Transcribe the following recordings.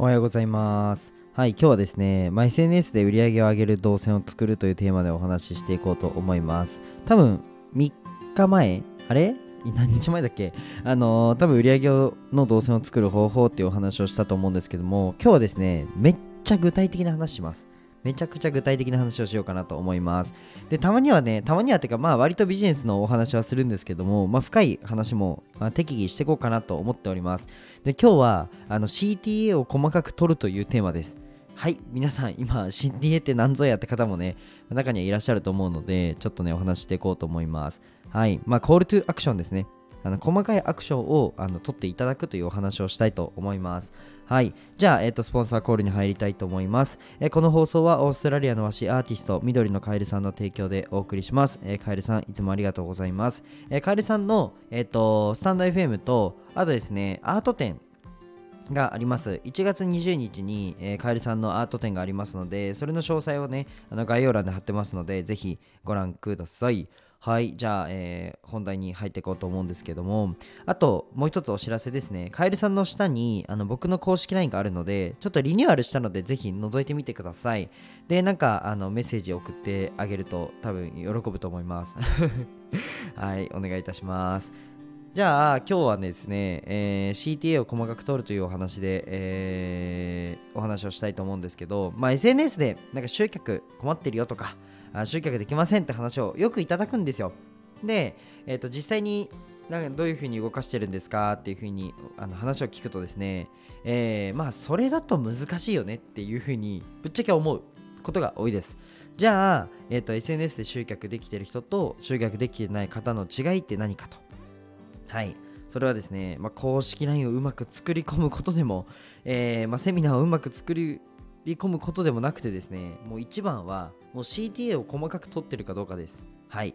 おはようございます。はい、今日はですね、まあ、SNS で売り上げを上げる動線を作るというテーマでお話ししていこうと思います。多分、3日前あれ？何日前だっけ？あのー多分売り上げの動線を作る方法っていうお話をしたと思うんですけども、今日はですね、めっちゃ具体的な話します。めちゃくちゃ具体的な話をしようかなと思います。で、たまにはね、たまにはっていうか、まあ割とビジネスのお話はするんですけども、まあ深い話も、まあ適宜していこうかなと思っております。で、今日はあの CTA を細かく取るというテーマです。はい、皆さん、今、CTA って何ぞやって方もね、中にはいらっしゃると思うので、ちょっとね、お話していこうと思います。はい、まあ、コールトゥアクションですね。あの細かいアクションをあの取っていただくというお話をしたいと思います。はい。じゃあ、えっ、と、スポンサーコールに入りたいと思います。えーこの放送はオーストラリアの和紙アーティスト、緑のカエルさんの提供でお送りします。えーカエルさん、いつもありがとうございます。えーカエルさんの、えっ、と、スタンド FM と、あとですね、アート展、があります1月20日に、えーカエルさんのアート展がありますのでそれの詳細をねあの概要欄で貼ってますのでぜひご覧くださいはいじゃあ、えー本題に入っていこうと思うんですけども。あともう一つお知らせですね。カエルさんの下にあの僕の公式 LINE があるのでちょっとリニューアルしたのでぜひ覗いてみてください。でなんかあのメッセージ送ってあげると多分喜ぶと思います。はいお願いいたします。じゃあ今日はですね、えー CTA を細かく取るというお話で、えーお話をしたいと思うんですけど、まあ、SNS でなんか集客困ってるよとか集客できませんって話をよくいただくんですよ。で、えー、と実際になんかどういうふうに動かしてるんですかっていうふうにあの話を聞くとですね、えーまあそれだと難しいよねっていうふうにぶっちゃけ思うことが多いです。じゃあ、えー、と SNS で集客できてる人と集客できてない方の違いって何かと。はい。それはですね、まあ、公式 LINE をうまく作り込むことでも、えーまあ、セミナーをうまく作り込むことでもなくてですね、もう一番は、もう CTA を細かく取ってるかどうかです。はい。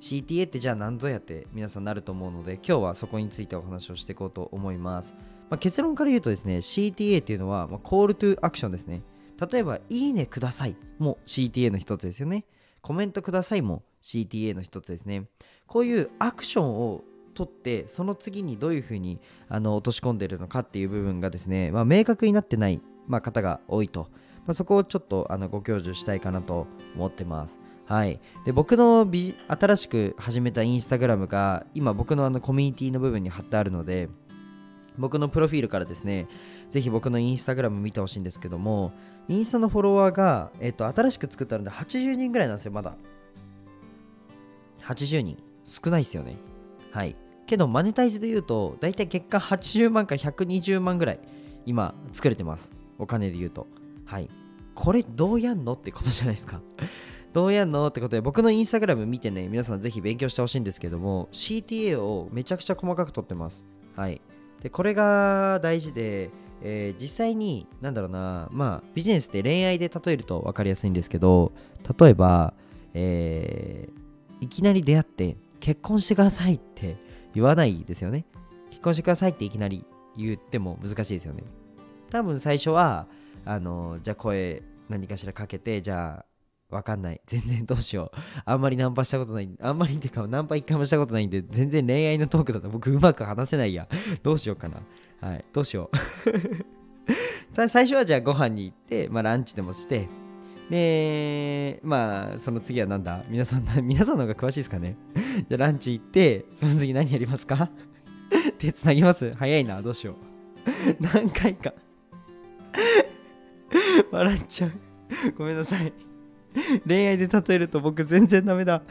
CTA ってじゃあ何ぞやって皆さんなると思うので、今日はそこについてお話をしていこうと思います。まあ、結論から言うとですね、CTA っていうのは、まあ、コールトゥアクションですね。例えば、いいねくださいも CTA の一つですよね。コメントくださいも CTA の一つですね。こういうアクションを取ってその次にどういうふうにあの落とし込んでるのかっていう部分がですね、まあ、明確になってない、まあ、方が多いと、まあ、そこをちょっとあのご教授したいかなと思ってます。はい、で僕のビジ新しく始めたインスタグラムが今僕のあのコミュニティの部分に貼ってあるので僕のプロフィールからですねぜひ僕のインスタグラム見てほしいんですけどもインスタのフォロワーが、えっと新しく作ったので80人ぐらいなんですよまだ。80人。少ないですよね。はい。けどマネタイズで言うと大体月間80万から120万ぐらい今作れてます。お金で言うと。はい。これどうやんのってことじゃないですか。どうやんのってことで僕のインスタグラム見てね皆さんぜひ勉強してほしいんですけども CTA をめちゃくちゃ細かく取ってます。はい。でこれが大事で、えー実際になんだろうなまあビジネスって恋愛で例えると分かりやすいんですけど例えば、えーいきなり出会って結婚してくださいって言わないですよね。結婚してくださいっていきなり言っても難しいですよね。多分最初はあのじゃあ声何かしらかけてじゃあわかんない。全然どうしよう。あんまりナンパしたことない。あんまりっていうかナンパ一回もしたことないんで全然恋愛のトークだと僕うまく話せないや。どうしようかな。はい。どうしよう。最初はじゃあご飯に行って、まあ、ランチでもして。でまあその次はなんだ？皆さん 皆さんの方が詳しいですかね。じゃあランチ行ってその次何やりますか？手つなぎます？早いな。どうしよう。何回か。笑っちゃう。ごめんなさい。恋愛で例えると僕全然ダメだ。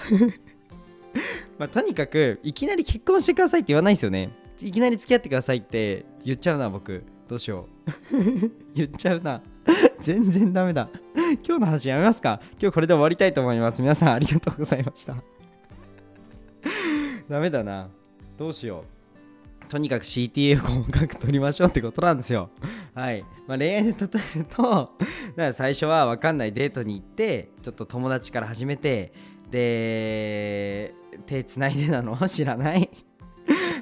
まあとにかくいきなり結婚してくださいって言わないですよね。いきなり付き合ってくださいって言っちゃうな僕。どうしよう。言っちゃうな。全然ダメだ。今日の話やめますか。今日これで終わりたいと思います。皆さんありがとうございました。ダメだな。どうしよう。とにかく CTA を細かく取りましょうってことなんですよ。はい、まあ、恋愛で例えるとだから最初は分かんないデートに行ってちょっと友達から始めてで手つないでなの知らない。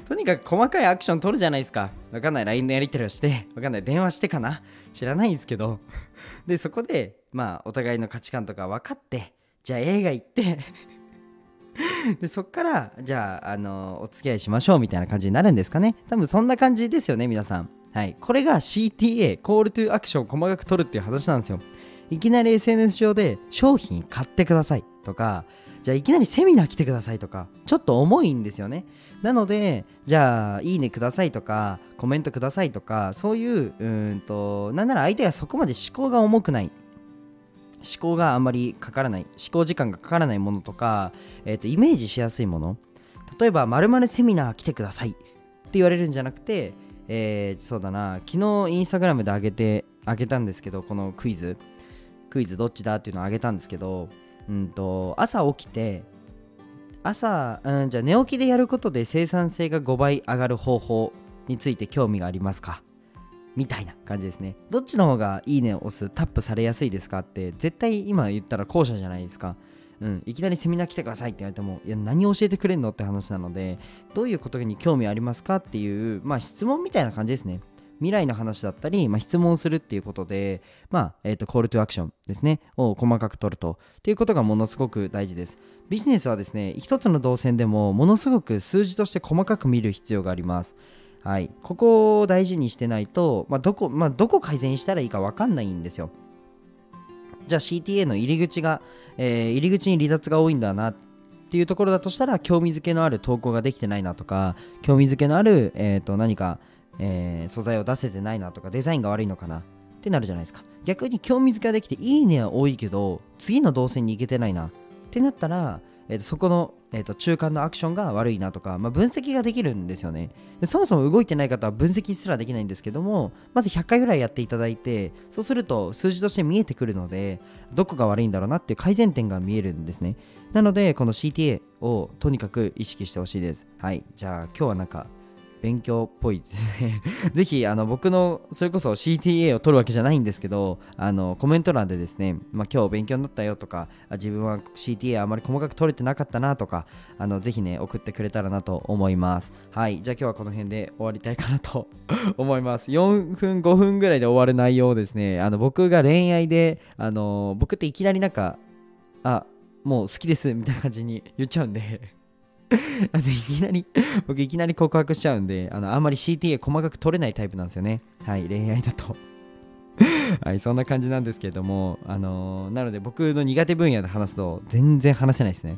とにかく細かいアクション取るじゃないですか。わかんない。LINE のやり取りをして、わかんない。電話してかな。知らないんですけど。で、そこで、まあ、お互いの価値観とか分かって、じゃあ映画行って でそっからじゃあ、あのお付き合いしましょうみたいな感じになるんですかね。多分そんな感じですよね皆さん。はい。これが CTA コールトゥアクションを細かく取るっていう話なんですよ。いきなり SNS 上で商品買ってください。とかじゃあいきなりセミナー来てください。とかちょっと重いんですよね。なのでじゃあいいねください。とかコメントください。とかそういううんとなんなら相手がそこまで思考が重くない。思考があんまりかからない思考時間がかからないものとか、えー、とイメージしやすいもの。例えば〇〇セミナー来てくださいって言われるんじゃなくて、えー、そうだな昨日インスタグラムで上げてあげたんですけどこのクイズ。クイズどっちだっていうのをあげたんですけど、うんと、朝起きて朝、うん、じゃあ寝起きでやることで生産性が5倍上がる方法について興味がありますか？みたいな感じですね。どっちの方がいいねを押す、タップされやすいですかって、絶対今言ったら後者じゃないですか。うん、いきなりセミナー来てくださいって言われても、いや、何教えてくれんのって話なので、どういうことに興味ありますかっていう、まあ質問みたいな感じですね。未来の話だったり、まあ、質問するっていうことで、まあ、えっ、ー、と、コールトゥアクションですね、を細かく取ると、っていうことがものすごく大事です。ビジネスはですね、一つの動線でも、ものすごく数字として細かく見る必要があります。はい、ここを大事にしてないと、まあ、どこ、まあ、どこ改善したらいいか分かんないんですよ。じゃあ CTA の入り口が、えー、入り口に離脱が多いんだなっていうところだとしたら、興味づけのある投稿ができてないなとか、興味づけのある、えー、と何か、えー、素材を出せてないなとか、デザインが悪いのかなってなるじゃないですか。逆に興味づけができて、いいねは多いけど、次の動線に行けてないなってなったら、えー、とそこの、えー、と中間のアクションが悪いなとか、まあ、分析ができるんですよねで。そもそも動いてない方は分析すらできないんですけども、まず100回ぐらいやっていただいて、そうすると数字として見えてくるので、どこが悪いんだろうなっていう改善点が見えるんですね。なので、この CTA をとにかく意識してほしいです。はい。じゃあ今日はなんか勉強っぽいですね。ぜひあの僕のそれこそ CTA を取るわけじゃないんですけどあのコメント欄でですね、まあ、今日勉強になったよとか自分は CTA あまり細かく取れてなかったなとかあのぜひね送ってくれたらなと思います。はいじゃあ今日はこの辺で終わりたいかなと 思います。4分5分ぐらいで終わる内容ですねあの僕が恋愛であの僕っていきなりなんかあもう好きですみたいな感じに言っちゃうんで。あのいきなり僕いきなり告白しちゃうんで、あのあんまり CTA 細かく取れないタイプなんですよね。はい、恋愛だと はい、そんな感じなんですけれども、あのー、なので僕の苦手分野で話すと全然話せないですね。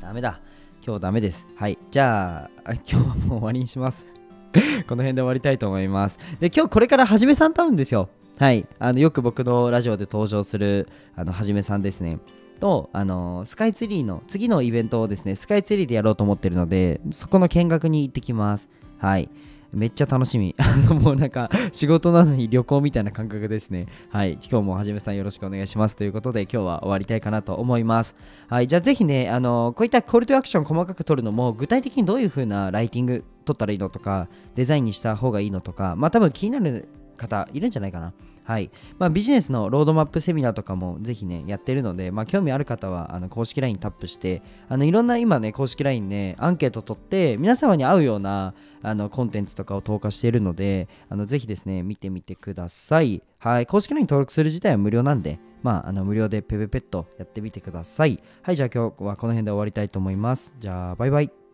ダメだ。今日ダメです。はい、じゃあ、今日はもう終わりにします。この辺で終わりたいと思います。で、今日これからはじめさんと会うんですよ。はい、あのよく僕のラジオで登場するあのはじめさんですね。と、あのスカイツリーの次のイベントをですね、スカイツリーでやろうと思ってるので、そこの見学に行ってきます。はい。めっちゃ楽しみ。もうなんか仕事なのに旅行みたいな感覚ですね。はい。今日もはじめさんよろしくお願いします。ということで今日は終わりたいかなと思います。はい。じゃあぜひね、あのこういったコールトアクション細かく取るのも具体的にどういう風なライティング取ったらいいのとか、デザインにした方がいいのとか、まあ多分気になる方いるんじゃないかな。はい。まあ、ビジネスのロードマップセミナーとかもぜひね、やってるので、まあ、興味ある方は、あの、公式 LINE タップして、あの、いろんな今ね、公式 LINE ね、アンケート取って、皆様に合うような、あの、コンテンツとかを投下しているので、あの、ぜひですね、見てみてください。はい。公式 LINE 登録する自体は無料なんで、まあ、あの、無料でペペペットやってみてください。はい。じゃあ今日はこの辺で終わりたいと思います。じゃあ、バイバイ。